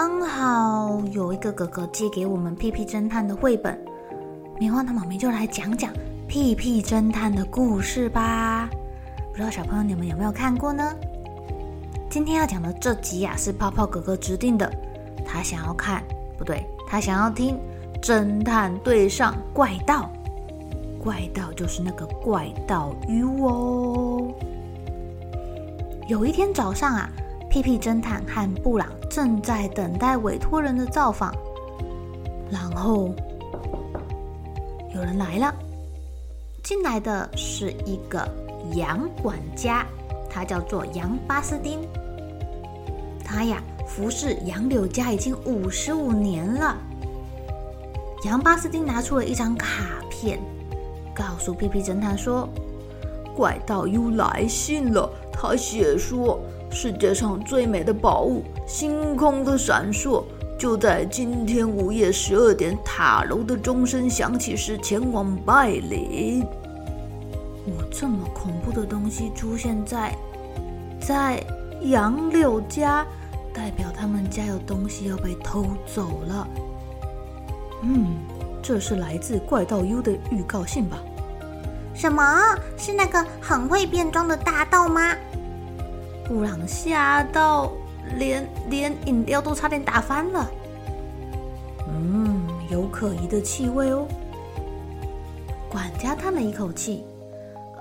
刚好有一个哥哥借给我们《屁屁侦探》的绘本，棉花糖妈咪就来讲讲《屁屁侦探》的故事吧。不知道小朋友你们有没有看过呢？今天要讲的这集呀、是泡泡哥哥指定的，他想要看，不对，他想要听《侦探对上怪盗》，怪盗就是那个怪盗 U 哦。有一天早上啊。屁屁侦探和布朗正在等待委托人的造访，然后有人来了。进来的是一个杨管家，他叫做杨巴斯丁。他呀，服侍杨柳家已经五十五年了。杨巴斯丁拿出了一张卡片，告诉屁屁侦探说：“怪盗又来信了，他写说。”世界上最美的宝物——星空的闪烁，就在今天午夜十二点塔楼的钟声响起时前往拜礼。我这么恐怖的东西出现在在杨柳家，代表他们家有东西要被偷走了。嗯，这是来自怪盗 U 的预告信吧？什么？是那个很会变装的大盗吗？布朗吓到连连饮料都差点打翻了。嗯，有可疑的气味哦。管家叹了一口气：“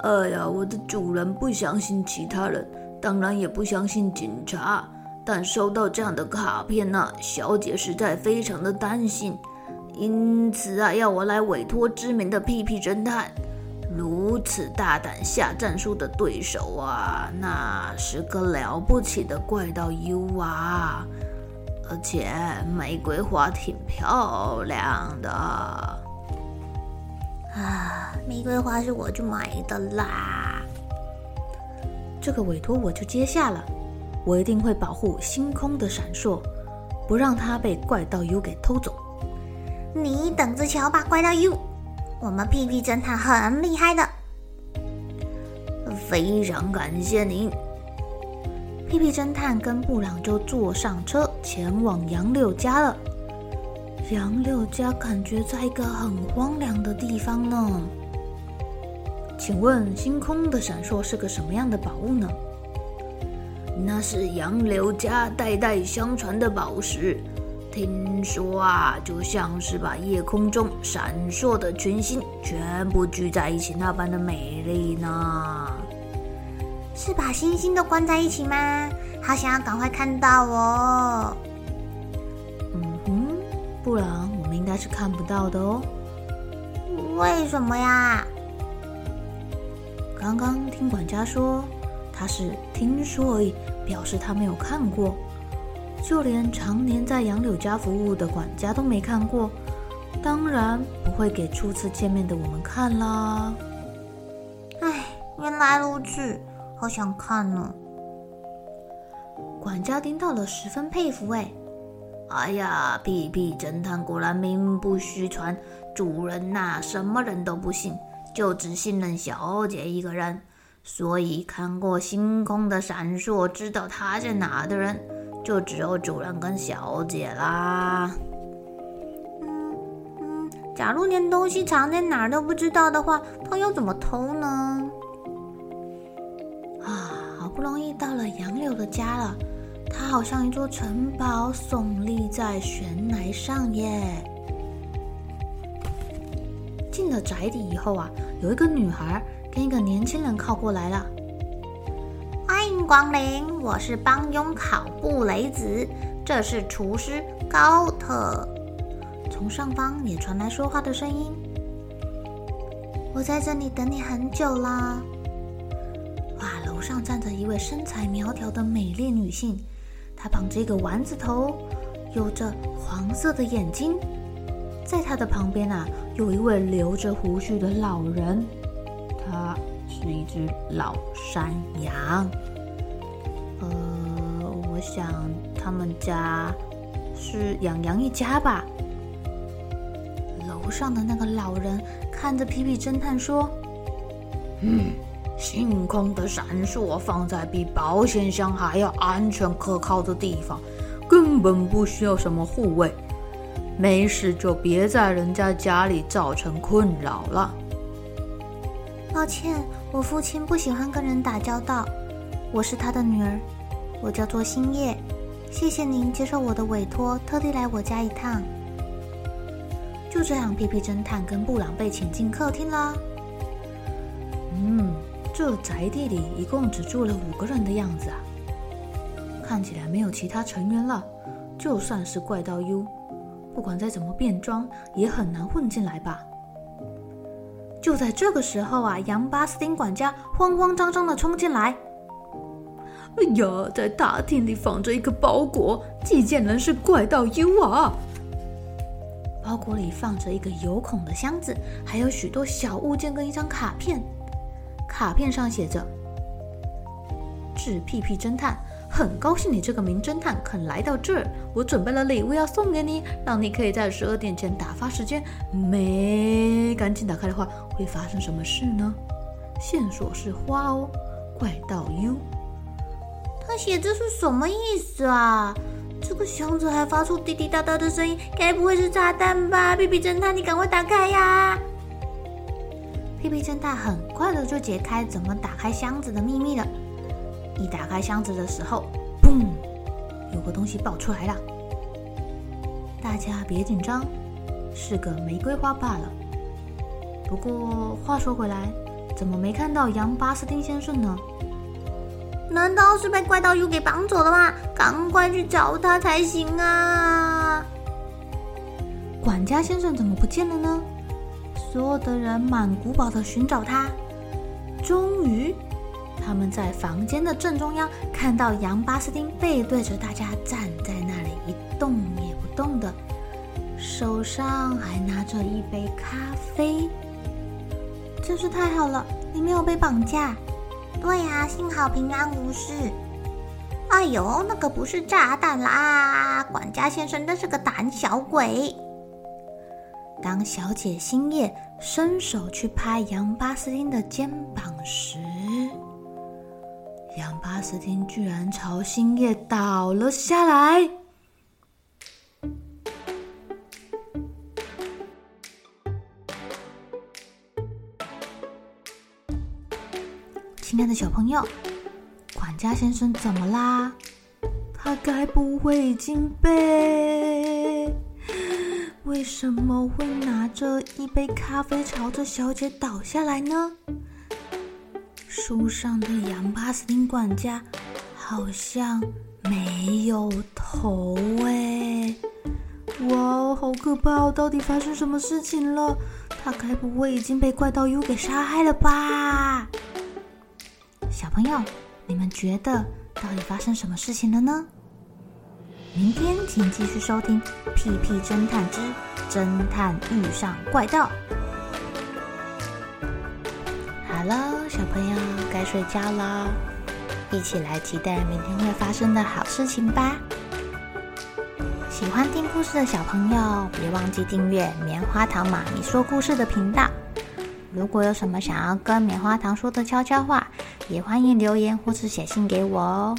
哎呀，我的主人不相信其他人，当然也不相信警察。但收到这样的卡片呢，小姐实在非常的担心，因此啊，要我来委托知名的屁屁侦探。”如此大胆下战书的对手啊，那是个了不起的怪盗 U 啊！而且玫瑰花挺漂亮的啊，玫瑰花是我去买的啦。这个委托我就接下了，我一定会保护星空的闪烁，不让它被怪盗 U 给偷走。你等着瞧吧，怪盗 U！我们屁屁侦探很厉害的，非常感谢您。屁屁侦探跟布朗就坐上车前往杨柳家了。杨柳家感觉在一个很荒凉的地方呢。请问星空的闪烁是个什么样的宝物呢？那是杨柳家代代相传的宝石。听说啊，就像是把夜空中闪烁的群星全部聚在一起那般的美丽呢。是把星星都关在一起吗？好想要赶快看到哦。嗯哼，不然我们应该是看不到的哦。为什么呀？刚刚听管家说，他是听说而已，表示他没有看过。就连常年在杨柳家服务的管家都没看过，当然不会给初次见面的我们看啦。唉，原来如此，好想看呢。管家听到了，十分佩服。哎，哎呀，屁屁侦探果然名不虚传，主人呐，什么人都不信，就只信任小姐一个人。所以看过星空的闪烁，知道她在哪的人。就只有主人跟小姐啦。嗯嗯，假如连东西藏在哪儿都不知道的话，他要怎么偷呢？啊，好不容易到了杨柳的家了，它好像一座城堡耸立在悬崖上耶。进了宅邸以后啊，有一个女孩跟一个年轻人靠过来了。光临，我是帮佣考布雷子，这是厨师高特。从上方也传来说话的声音。我在这里等你很久啦。哇，楼上站着一位身材苗条的美丽女性。她绑着一个丸子头，有着黄色的眼睛。在她的旁边啊，有一位留着胡须的老人，他是一只老山羊。呃，我想他们家是养羊一家吧。楼上的那个老人看着皮皮侦探说：“嗯。”星空的闪烁放在比保险箱还要安全可靠的地方，根本不需要什么护卫。没事就别在人家家里造成困扰了。抱歉，我父亲不喜欢跟人打交道。我是他的女儿，我叫做星夜。谢谢您接受我的委托，特地来我家一趟。就这样，屁屁侦探跟布朗被请进客厅了。嗯。这宅地里一共只住了五个人的样子啊，看起来没有其他成员了。就算是怪盗 U，不管再怎么变装，也很难混进来吧。就在这个时候啊，杨巴斯汀管家慌慌张张的冲进来。哎呀，在大厅里放着一个包裹，寄件人是怪盗 U 啊。包裹里放着一个有孔的箱子，还有许多小物件跟一张卡片。卡片上写着：“纸屁屁侦探，很高兴你这个名侦探肯来到这儿。我准备了礼物要送给你，让你可以在十二点前打发时间。没赶紧打开的话，会发生什么事呢？线索是花哦，怪盗 U。他写这是什么意思啊？这个箱子还发出滴滴答答的声音，该不会是炸弹吧？屁屁侦探，你赶快打开呀！”屁屁侦探很快的就解开怎么打开箱子的秘密了。一打开箱子的时候，砰，有个东西爆出来了。大家别紧张，是个玫瑰花罢了。不过话说回来，怎么没看到杨巴斯汀先生呢？难道是被怪盗 U 给绑走了吗？赶快去找他才行啊！管家先生怎么不见了呢？所有的人满古堡的寻找他，终于，他们在房间的正中央看到杨巴斯丁背对着大家站在那里一动也不动的，手上还拿着一杯咖啡。真是太好了，你没有被绑架。对呀，幸好平安无事。哎呦，那可不是炸弹啦，管家先生那是个胆小鬼。当小姐星夜伸手去拍杨巴斯汀的肩膀时，杨巴斯汀居然朝星夜倒了下来。亲爱的小朋友，管家先生怎么啦？他该不会已经被……为什么会拿着一杯咖啡朝着小姐倒下来呢？树上的杨巴斯汀管家好像没有头哎！哇，好可怕！到底发生什么事情了？他该不会已经被怪盗 U 给杀害了吧？小朋友，你们觉得到底发生什么事情了呢？明天请继续收听《屁屁侦探之侦探遇上怪盗》。好了，小朋友该睡觉了，一起来期待明天会发生的好事情吧。喜欢听故事的小朋友，别忘记订阅棉花糖妈咪说故事的频道。如果有什么想要跟棉花糖说的悄悄话，也欢迎留言或是写信给我哦。